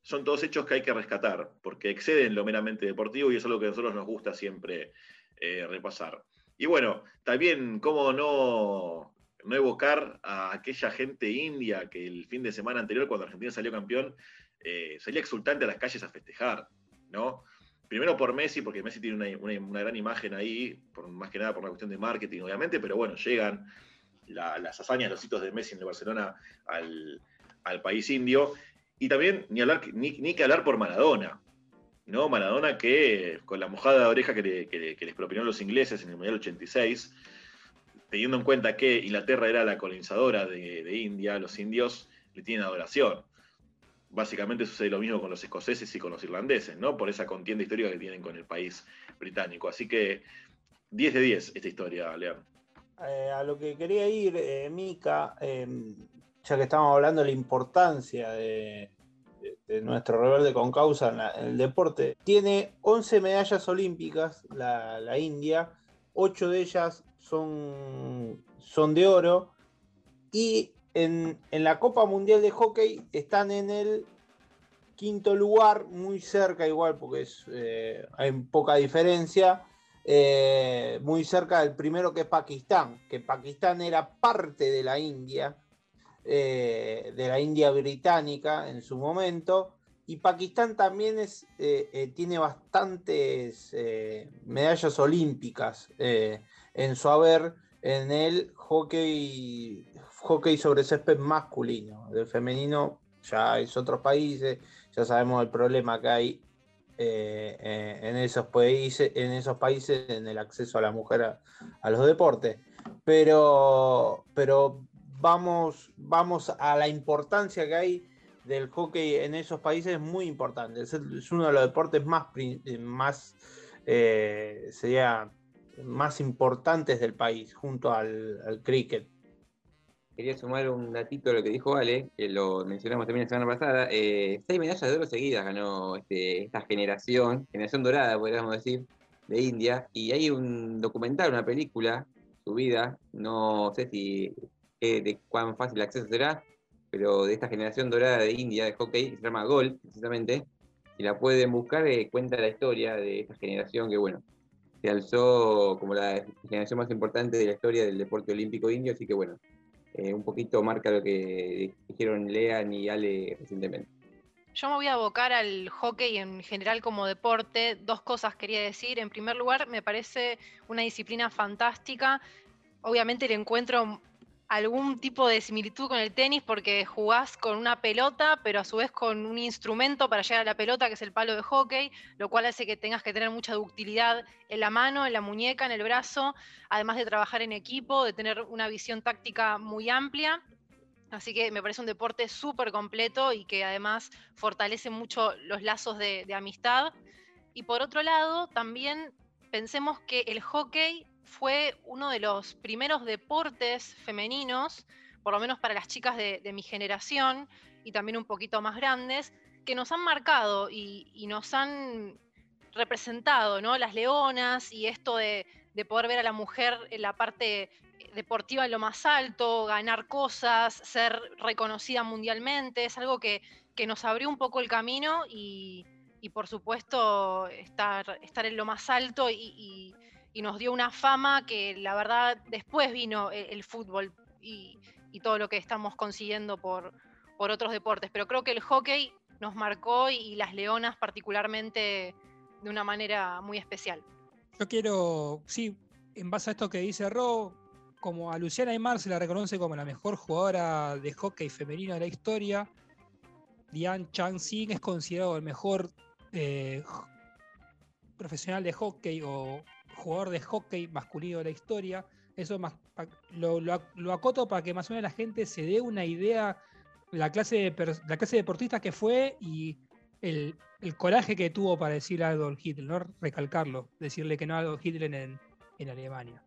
son todos hechos que hay que rescatar, porque exceden lo meramente deportivo y es algo que a nosotros nos gusta siempre eh, repasar. Y bueno, también, ¿cómo no, no evocar a aquella gente india que el fin de semana anterior, cuando Argentina salió campeón, eh, salía exultante a las calles a festejar, ¿no? Primero por Messi, porque Messi tiene una, gran imagen ahí, por, más que nada por una cuestión de marketing, obviamente, pero bueno, llegan las hazañas, los hitos de Messi en el Barcelona al, al país indio. Y también ni, hablar, ni, que hablar por Maradona. ¿no? Maradona que con la mojada de oreja que, les propinaron los ingleses en el Mundial 86, teniendo en cuenta que Inglaterra era la colonizadora de, India, los indios le tienen adoración. Básicamente sucede lo mismo con los escoceses y con los irlandeses, ¿no? Por esa contienda histórica que tienen con el país británico. Así que 10 de 10 esta historia, León. Eh, a lo que quería ir, eh, Mica, em, ya que estamos hablando de la importancia de, nuestro rebelde con causa en, el deporte, tiene 11 medallas olímpicas la, India, 8 de ellas son, son de oro, y en, la Copa Mundial de Hockey están en el quinto lugar, muy cerca igual, porque es, eh, hay poca diferencia, eh, muy cerca del primero que es Pakistán, que Pakistán era parte de la India eh, de la India británica en su momento. Y Pakistán también es, tiene bastantes medallas olímpicas en su haber en el hockey, hockey sobre césped masculino. Del femenino ya es otros países, ya sabemos el problema que hay en, esos países, en esos países en el acceso a la mujer a, los deportes. Pero, pero vamos, vamos a la importancia que hay del hockey en esos países es muy importante. Es, uno de los deportes más, más eh, sería más importantes del país, junto al, cricket. Quería sumar un datito a lo que dijo Ale, que lo mencionamos también la semana pasada. Eh, seis medallas de oro seguidas ganó este, esta generación, generación dorada, podríamos decir, de India. Y hay un documental, una película subida, no sé si de cuán fácil acceso será, pero de esta generación dorada de India de hockey, se llama Gol, precisamente, y la pueden buscar, eh, cuenta la historia de esta generación que, bueno, se alzó como la generación más importante de la historia del deporte olímpico indio, así que, bueno, eh, un poquito marca lo que dijeron Lean y Ale recientemente. Yo me voy a abocar al hockey en general como deporte. Dos cosas quería decir. En primer lugar, me parece una disciplina fantástica. Obviamente le encuentro algún tipo de similitud con el tenis porque jugás con una pelota, pero a su vez con un instrumento para llegar a la pelota, que es el palo de hockey, lo cual hace que tengas que tener mucha ductilidad en la mano, en la muñeca, en el brazo, además de trabajar en equipo, de tener una visión táctica muy amplia. Así que me parece un deporte súper completo y que además fortalece mucho los lazos de, de amistad. Y por otro lado, también pensemos que el hockey fue uno de los primeros deportes femeninos por lo menos para las chicas de, mi generación y también un poquito más grandes, que nos han marcado y, nos han representado, ¿no? Las leonas y esto de, poder ver a la mujer en la parte deportiva en lo más alto, ganar cosas, ser reconocida mundialmente, es algo que, nos abrió un poco el camino y, por supuesto estar, en lo más alto y, nos dio una fama que la verdad después vino el, fútbol y, todo lo que estamos consiguiendo por, otros deportes. Pero creo que el hockey nos marcó y, las leonas particularmente de una manera muy especial. Yo quiero, sí, en base a esto que dice Ro, como a Luciana Aymar se la reconoce como la mejor jugadora de hockey femenino de la historia, Diane Chang-Sing es considerado el mejor eh, profesional de hockey o jugador de hockey masculino de la historia. Eso más, lo, acoto para que más o menos la gente se dé una idea de la clase de, la clase de deportista que fue y el, coraje que tuvo para decir a Adolf Hitler, recalcarlo, decirle que no a Adolf Hitler en, en Alemania.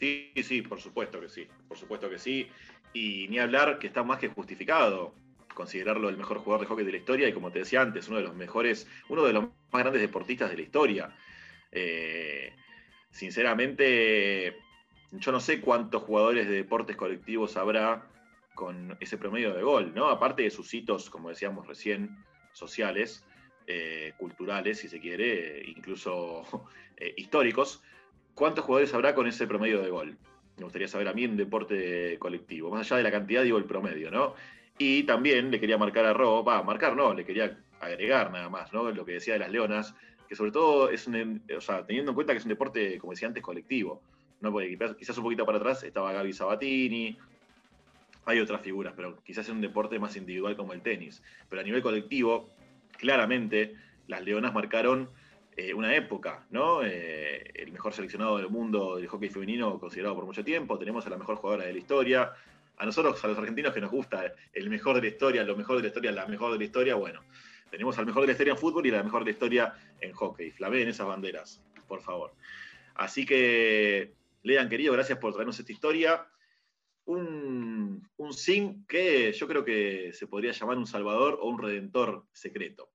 Sí, sí, por supuesto que sí, por supuesto que sí. Y ni hablar que está más que justificado considerarlo el mejor jugador de hockey de la historia y como te decía antes, uno de los mejores, uno de los más grandes deportistas de la historia. Eh, sinceramente, yo no sé cuántos jugadores de deportes colectivos habrá con ese promedio de gol, ¿no? Aparte de sus hitos, como decíamos recién, sociales, eh, culturales, si se quiere, incluso eh, históricos, ¿cuántos jugadores habrá con ese promedio de gol? Me gustaría saber a mí en deporte colectivo, más allá de la cantidad, digo el promedio, ¿no? Y también le quería marcar a Ro, va, marcar no, le quería agregar nada más, ¿no? Lo que decía de las leonas, que sobre todo es un, o sea, teniendo en cuenta que es un deporte, como decía antes, colectivo, ¿no? Porque quizás un poquito para atrás estaba Gaby Sabatini, hay otras figuras, pero quizás es un deporte más individual como el tenis. Pero a nivel colectivo, claramente, las leonas marcaron eh, una época, ¿no? Eh, el mejor seleccionado del mundo del hockey femenino considerado por mucho tiempo, tenemos a la mejor jugadora de la historia, a nosotros, a los argentinos que nos gusta el mejor de la historia, lo mejor de la historia, la mejor de la historia, bueno, tenemos al mejor de la historia en fútbol y la mejor de la historia en hockey. Flameen esas banderas, por favor. Así que, Lean, querido, gracias por traernos esta historia. Un, un sin que yo creo que se podría llamar un salvador o un redentor secreto.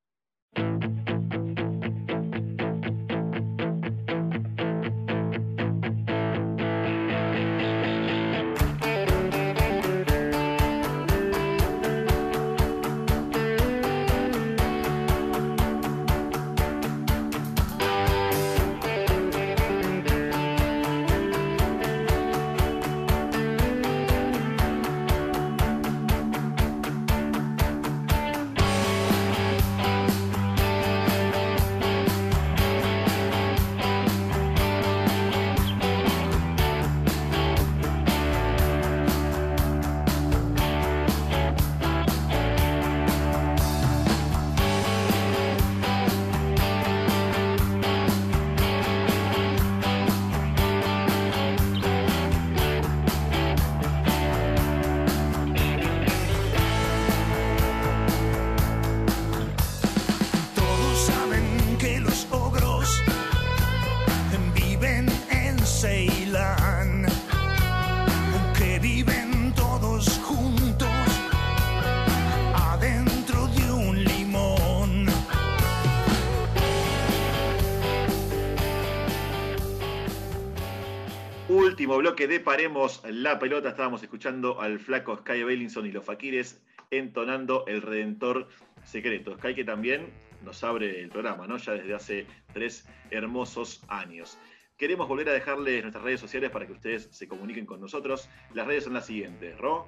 Paremos la pelota estábamos escuchando al flaco Sky Bellinson y los Faquires entonando el Redentor Secreto. Sky que también nos abre el programa, ¿no? Ya desde hace tres hermosos años. Queremos volver a dejarles nuestras redes sociales para que ustedes se comuniquen con nosotros. Las redes son las siguientes, Ro.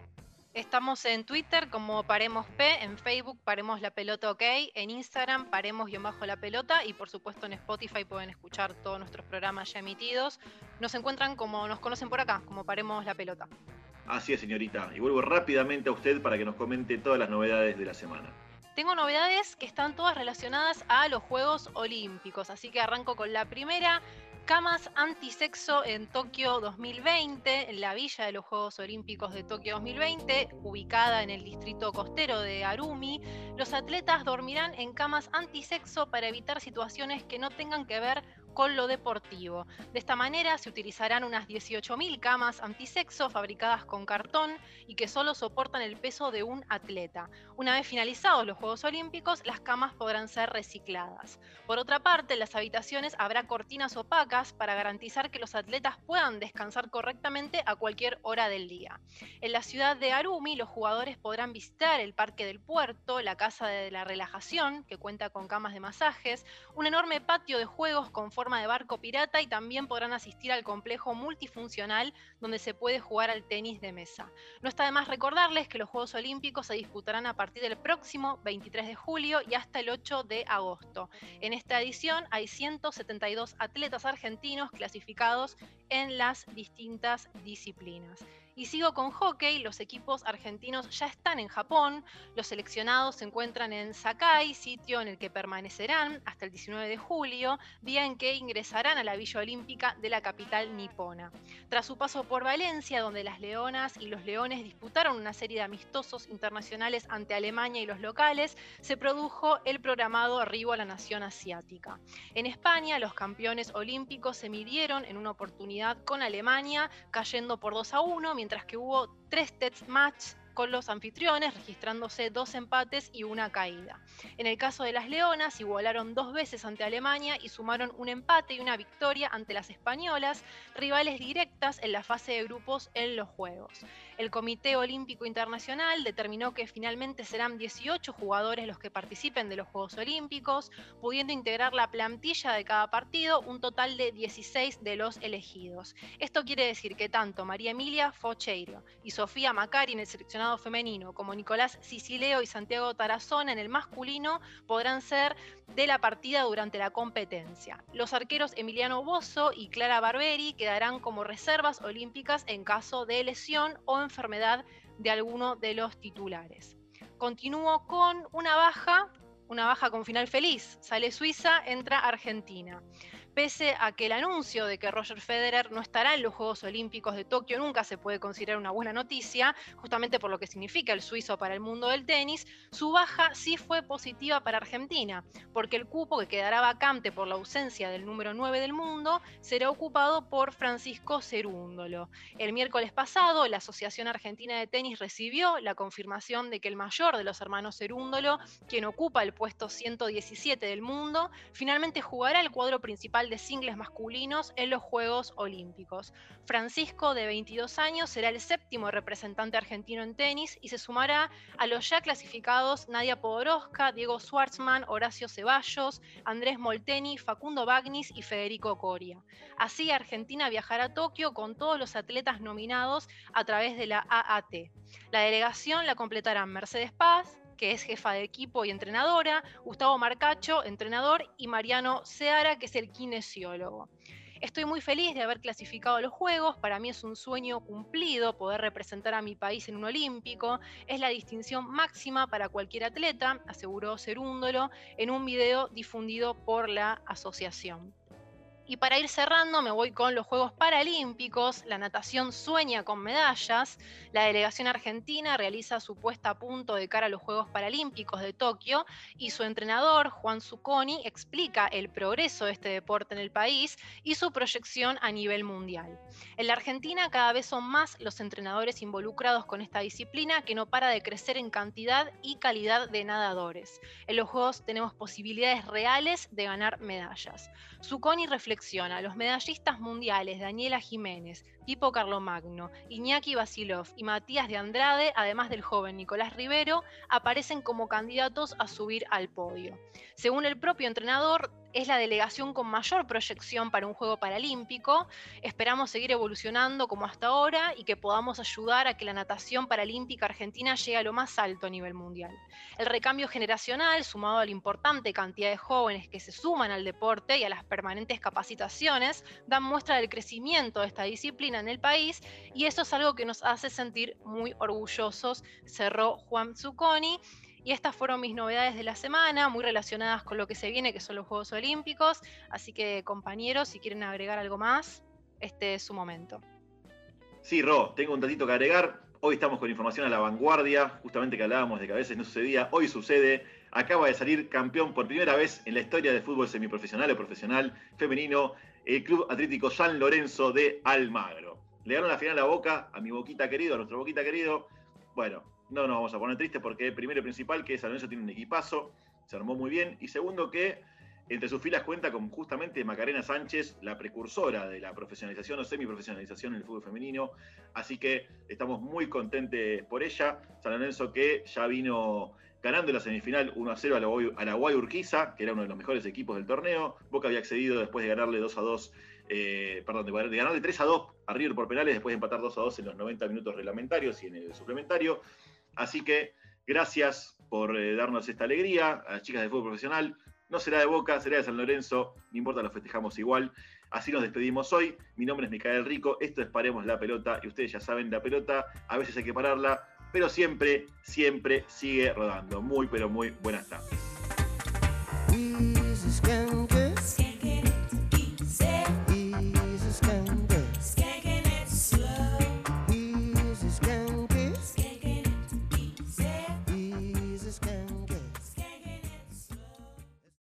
Estamos en Twitter como Paremos P, en Facebook Paremos la Pelota OK, en Instagram Paremos-la Bajo Pelota y por supuesto en Spotify pueden escuchar todos nuestros programas ya emitidos. Nos encuentran como nos conocen por acá, como Paremos la Pelota. Así es, señorita. Y vuelvo rápidamente a usted para que nos comente todas las novedades de la semana. Tengo novedades que están todas relacionadas a los Juegos Olímpicos, así que arranco con la primera camas antisexo en Tokio 2020, en la villa de los Juegos Olímpicos de Tokio 2020, ubicada en el distrito costero de Arumi, los atletas dormirán en camas antisexo para evitar situaciones que no tengan que ver con lo deportivo. De esta manera se utilizarán unas 18.000 camas antisexo fabricadas con cartón y que solo soportan el peso de un atleta. Una vez finalizados los Juegos Olímpicos, las camas podrán ser recicladas. Por otra parte, en las habitaciones habrá cortinas opacas para garantizar que los atletas puedan descansar correctamente a cualquier hora del día. En la ciudad de Arumi, los jugadores podrán visitar el Parque del Puerto, la Casa de la Relajación, que cuenta con camas de masajes, un enorme patio de juegos con forma de barco pirata y también podrán asistir al complejo multifuncional donde se puede jugar al tenis de mesa. No está de más recordarles que los Juegos Olímpicos se disputarán a partir del próximo 23 de julio y hasta el 8 de agosto. En esta edición hay 172 atletas argentinos clasificados en las distintas disciplinas. Y sigo con hockey, los equipos argentinos ya están en Japón, los seleccionados se encuentran en Sakai, sitio en el que permanecerán hasta el 19 de julio, día en que ingresarán a la Villa Olímpica de la capital nipona. Tras su paso por Valencia, donde las Leonas y los Leones disputaron una serie de amistosos internacionales ante Alemania y los locales, se produjo el programado arribo a la nación asiática. En España, los campeones olímpicos se midieron en una oportunidad con Alemania, cayendo por 2 a 1, mientras que hubo tres test match con los anfitriones, registrándose dos empates y una caída. En el caso de las Leonas, igualaron dos veces ante Alemania y sumaron un empate y una victoria ante las españolas, rivales directas en la fase de grupos en los Juegos. El Comité Olímpico Internacional determinó que finalmente serán 18 jugadores los que participen de los Juegos Olímpicos, pudiendo integrar la plantilla de cada partido, un total de 16 de los elegidos. Esto quiere decir que tanto María Emilia Focheiro y Sofía Macari en el seleccionado femenino, como Nicolás Sicileo y Santiago Tarazona en el masculino, podrán ser de la partida durante la competencia. Los arqueros Emiliano Bozo y Clara Barberi quedarán como reservas olímpicas en caso de lesión o enfermedad de alguno de los titulares. Continúo con una baja una baja con final feliz. Sale Suiza, entra Argentina pese a que el anuncio de que Roger Federer no estará en los Juegos Olímpicos de Tokio nunca se puede considerar una buena noticia, justamente por lo que significa el suizo para el mundo del tenis, su baja sí fue positiva para Argentina, porque el cupo que quedará vacante por la ausencia del número 9 del mundo será ocupado por Francisco Cerúndolo. El miércoles pasado, la Asociación Argentina de Tenis recibió la confirmación de que el mayor de los hermanos Cerúndolo, quien ocupa el puesto 117 del mundo, finalmente jugará el cuadro principal de singles masculinos en los Juegos Olímpicos. Francisco, de 22 años, será el séptimo representante argentino en tenis y se sumará a los ya clasificados Nadia Podoroska, Diego Schwartzman, Horacio Ceballos, Andrés Molteni, Facundo Bagnis y Federico Coria. Así, Argentina viajará a Tokio con todos los atletas nominados a través de la AAT. La delegación la completarán Mercedes Paz, que es jefa de equipo y entrenadora, Gustavo Marcacho, entrenador, y Mariano Seara, que es el kinesiólogo. Estoy muy feliz de haber clasificado a los Juegos, para mí es un sueño cumplido poder representar a mi país en un olímpico, es la distinción máxima para cualquier atleta, aseguró Cerúndolo en un video difundido por la asociación. Y para ir cerrando, me voy con los Juegos Paralímpicos. La natación sueña con medallas. La delegación argentina realiza su puesta a punto de cara a los Juegos Paralímpicos de Tokio y su entrenador, Juan Zucconi, explica el progreso de este deporte en el país y su proyección a nivel mundial. En la Argentina cada vez son más los entrenadores involucrados con esta disciplina que no para de crecer en cantidad y calidad de nadadores. En los Juegos tenemos posibilidades reales de ganar medallas. Zucconi reflexiona los medallistas mundiales Daniela Jiménez, Pipo Carlomagno, Iñaki Basilov y Matías de Andrade, además del joven Nicolás Rivero, aparecen como candidatos a subir al podio. Según el propio entrenador, es la delegación con mayor proyección para un juego paralímpico. Esperamos seguir evolucionando como hasta ahora y que podamos ayudar a que la natación paralímpica argentina llegue a lo más alto a nivel mundial. El recambio generacional, sumado a la importante cantidad de jóvenes que se suman al deporte y a las permanentes capacitaciones, dan muestra del crecimiento de esta disciplina en el país y eso es algo que nos hace sentir muy orgullosos, cerró Juan Zucconi. Y estas fueron mis novedades de la semana, muy relacionadas con lo que se viene, que son los Juegos Olímpicos. Así que compañeros, si quieren agregar algo más, este es su momento. Sí, Ro, tengo un datito que agregar. Hoy estamos con información a la vanguardia, justamente que hablábamos de que a veces no sucedía, hoy sucede. Acaba de salir campeón por primera vez en la historia del fútbol semiprofesional o profesional femenino, el Club Atlético San Lorenzo de Almagro. Le ganó la final a Boca, a mi Boquita querido, a nuestro Boquita querido. Bueno, no nos vamos a poner tristes porque primero y principal que San Lorenzo tiene un equipazo, se armó muy bien, y segundo que entre sus filas cuenta con justamente Macarena Sánchez, la precursora de la profesionalización o semiprofesionalización en el fútbol femenino. Así que estamos muy contentes por ella. San Lorenzo que ya vino ganando la semifinal 1 a 0 a la, Guay Urquiza, que era uno de los mejores equipos del torneo. Boca había accedido después de ganarle 2 a 2, eh, perdón, de ganarle 3 a 2 a River por penales, después de empatar 2 a 2 en los 90 minutos reglamentarios y en el suplementario. Así que gracias por eh, darnos esta alegría a las chicas de fútbol profesional. No será de Boca, será de San Lorenzo, no importa, lo festejamos igual. Así nos despedimos hoy. Mi nombre es Micael Rico, esto es Paremos la Pelota y ustedes ya saben, la pelota a veces hay que pararla, pero siempre, siempre sigue rodando. Muy, pero muy buenas tardes.